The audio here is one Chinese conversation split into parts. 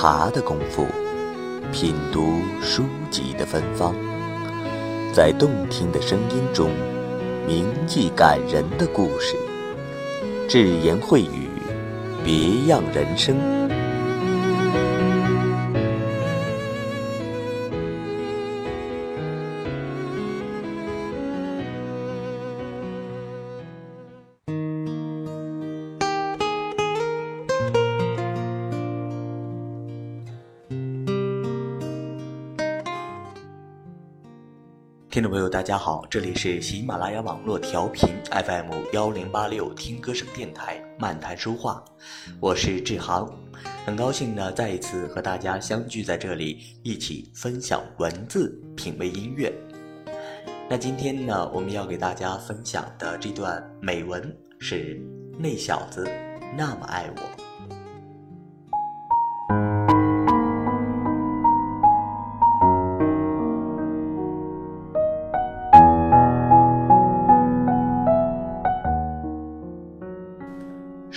茶的功夫，品读书籍的芬芳，在动听的声音中铭记感人的故事，智言会语，别样人生。听众朋友，大家好，这里是喜马拉雅网络调频 FM 幺零八六听歌声电台漫谈书画，我是志航，很高兴呢再一次和大家相聚在这里，一起分享文字，品味音乐。那今天呢，我们要给大家分享的这段美文是那小子那么爱我。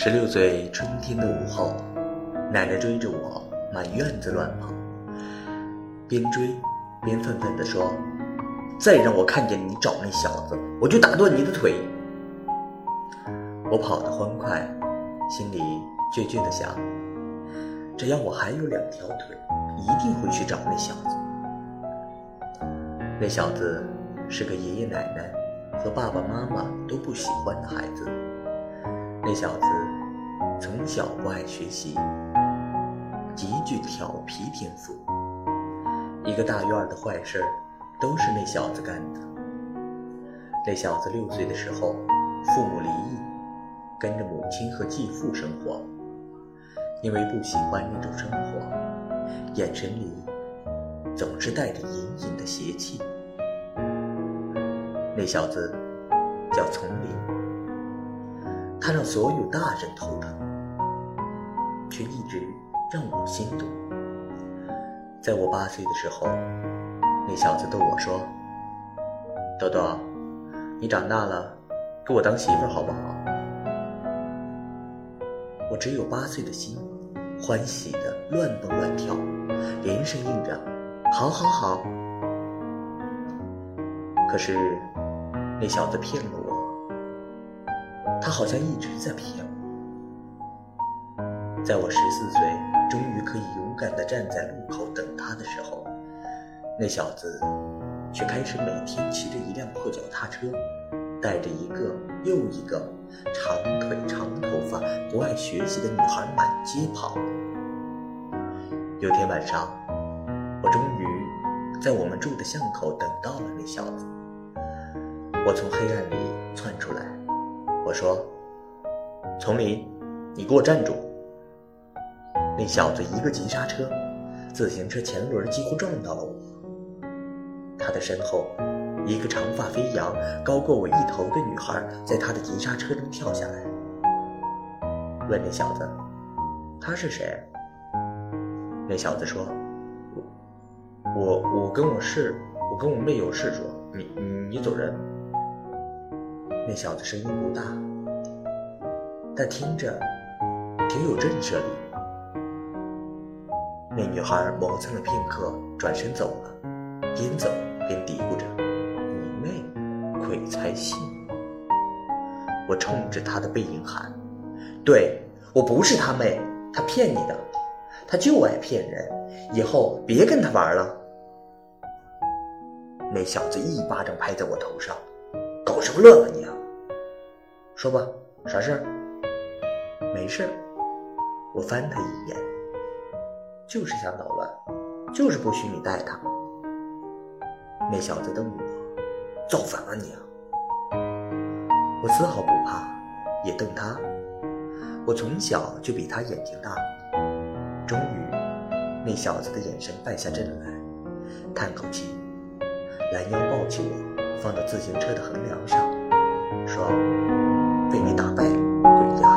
十六岁春天的午后，奶奶追着我满院子乱跑，边追边愤愤地说：“再让我看见你找那小子，我就打断你的腿。”我跑得欢快，心里倔倔地想：只要我还有两条腿，一定会去找那小子。那小子是个爷爷奶奶和爸爸妈妈都不喜欢的孩子。那小子从小不爱学习，极具调皮天赋。一个大院的坏事都是那小子干的。那小子六岁的时候，父母离异，跟着母亲和继父生活。因为不喜欢那种生活，眼神里总是带着隐隐的邪气。那小子叫丛林。他让所有大人头疼，却一直让我心动。在我八岁的时候，那小子逗我说：“豆豆，你长大了，给我当媳妇好不好？”我只有八岁的心，欢喜的乱蹦乱跳，连声应着：“好，好，好。”可是那小子骗了我。他好像一直在骗我。在我十四岁，终于可以勇敢地站在路口等他的时候，那小子却开始每天骑着一辆破脚踏车，带着一个又一个长腿长头发、不爱学习的女孩满街跑。有天晚上，我终于在我们住的巷口等到了那小子。我从黑暗里窜出来。我说：“丛林，你给我站住！”那小子一个急刹车，自行车前轮几乎撞到了我。他的身后，一个长发飞扬、高过我一头的女孩在他的急刹车中跳下来，问那小子：“他是谁？”那小子说：“我我我跟我室，我跟我妹有事说，你你走人。”那小子声音不大，但听着挺有震慑力。那女孩磨蹭了片刻，转身走了，边走边嘀咕着：“你妹，鬼才信！”我冲着她的背影喊：“对我不是他妹，他骗你的，他就爱骗人，以后别跟他玩了。”那小子一巴掌拍在我头上。搞什么乱啊你啊！说吧，啥事儿？没事儿。我翻他一眼，就是想捣乱，就是不许你带他。那小子瞪我，造反了你啊！我丝毫不怕，也瞪他。我从小就比他眼睛大。终于，那小子的眼神败下阵来，叹口气，拦腰抱起我。放到自行车的横梁上，说：“被你打败，了，滚丫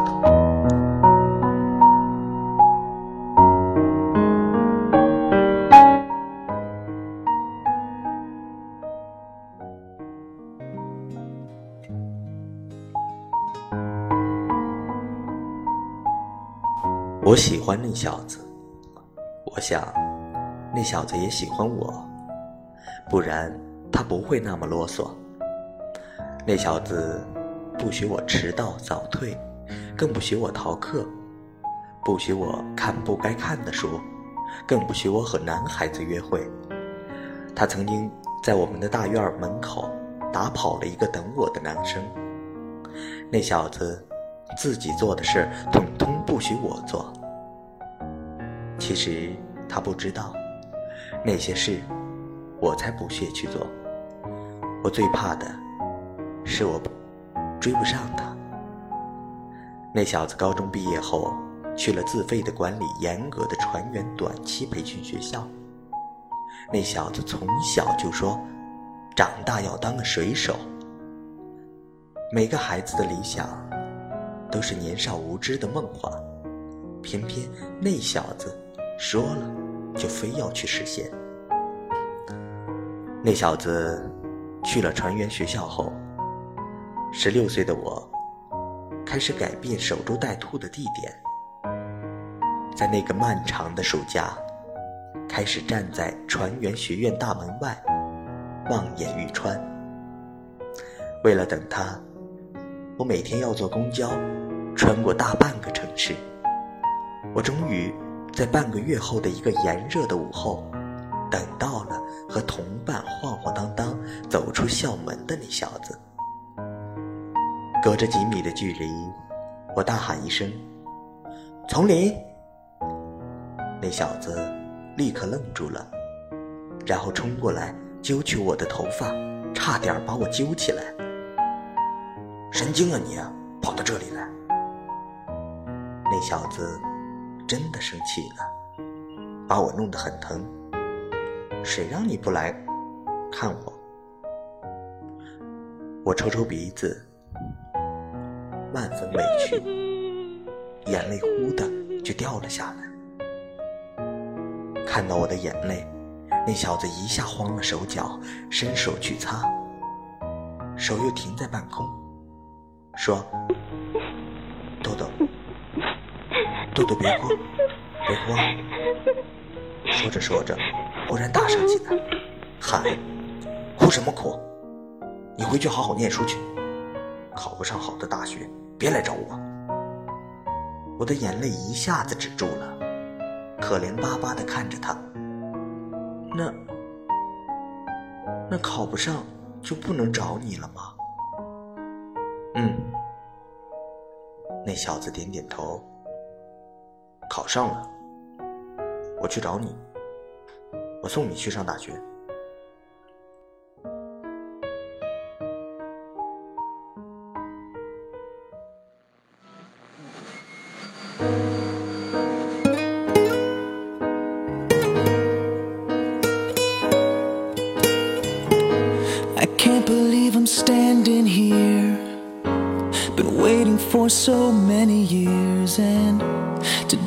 我喜欢那小子，我想那小子也喜欢我，不然他不会那么啰嗦。那小子不许我迟到早退，更不许我逃课，不许我看不该看的书，更不许我和男孩子约会。他曾经在我们的大院门口打跑了一个等我的男生。那小子自己做的事，统统不许我做。其实他不知道，那些事我才不屑去做。我最怕的是我追不上他。那小子高中毕业后去了自费的、管理严格的船员短期培训学校。那小子从小就说，长大要当个水手。每个孩子的理想，都是年少无知的梦话，偏偏那小子说了，就非要去实现。那小子去了船员学校后，十六岁的我，开始改变守株待兔的地点，在那个漫长的暑假，开始站在船员学院大门外，望眼欲穿。为了等他。我每天要坐公交，穿过大半个城市。我终于在半个月后的一个炎热的午后，等到了和同伴晃晃荡荡走出校门的那小子。隔着几米的距离，我大喊一声：“丛林！”那小子立刻愣住了，然后冲过来揪起我的头发，差点把我揪起来。神经啊你！跑到这里来！那小子真的生气了，把我弄得很疼。谁让你不来看我？我抽抽鼻子，万分委屈，眼泪忽的就掉了下来。看到我的眼泪，那小子一下慌了手脚，伸手去擦，手又停在半空。说：“，豆豆别哭，别哭。”说着说着，忽然大声起来，喊：“哭什么哭？你回去好好念书去，考不上好的大学，别来找我。”我的眼泪一下子止住了，可怜巴巴的看着他。那那考不上就不能找你了吗？嗯，那小子点点头。考上了，我去找你，我送你去上大学。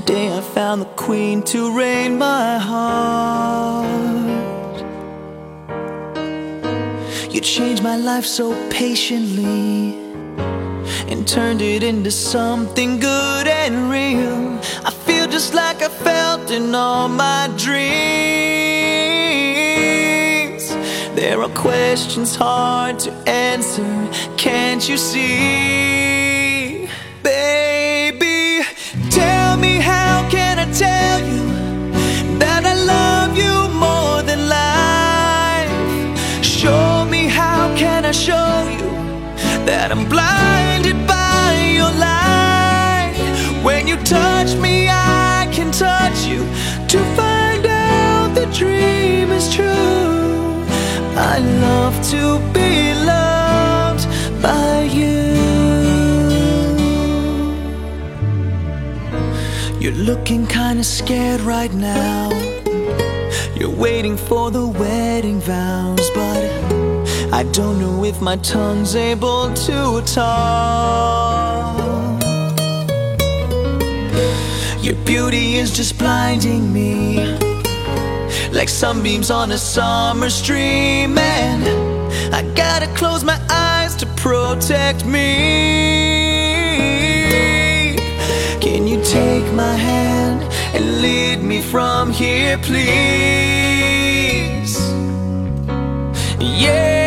Today I found the queen to reign my heart. You changed my life so patiently and turned it into something good and real. I feel just like I felt in all my dreams. There are questions hard to answer, can't you see? Tell you that I love you more than life? Show me how can I show you that I'm blinded by your light? When you touch me, I can touch you to find out the dream is true. I love to be loved You're looking kinda scared right now. You're waiting for the wedding vows, but I don't know if my tongue's able to talk. Your beauty is just blinding me like sunbeams on a summer stream. And I gotta close my eyes to protect me. from here, please. Yeah.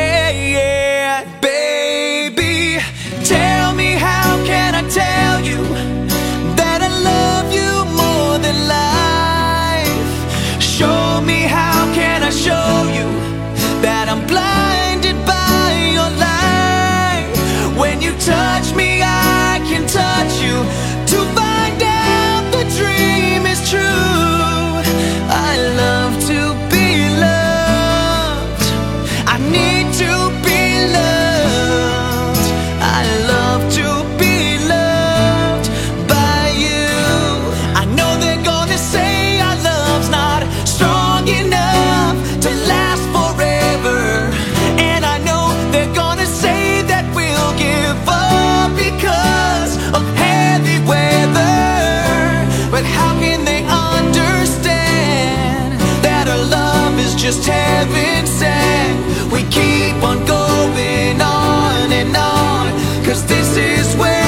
was just heaven sent. We keep on going on and on, cause this is where.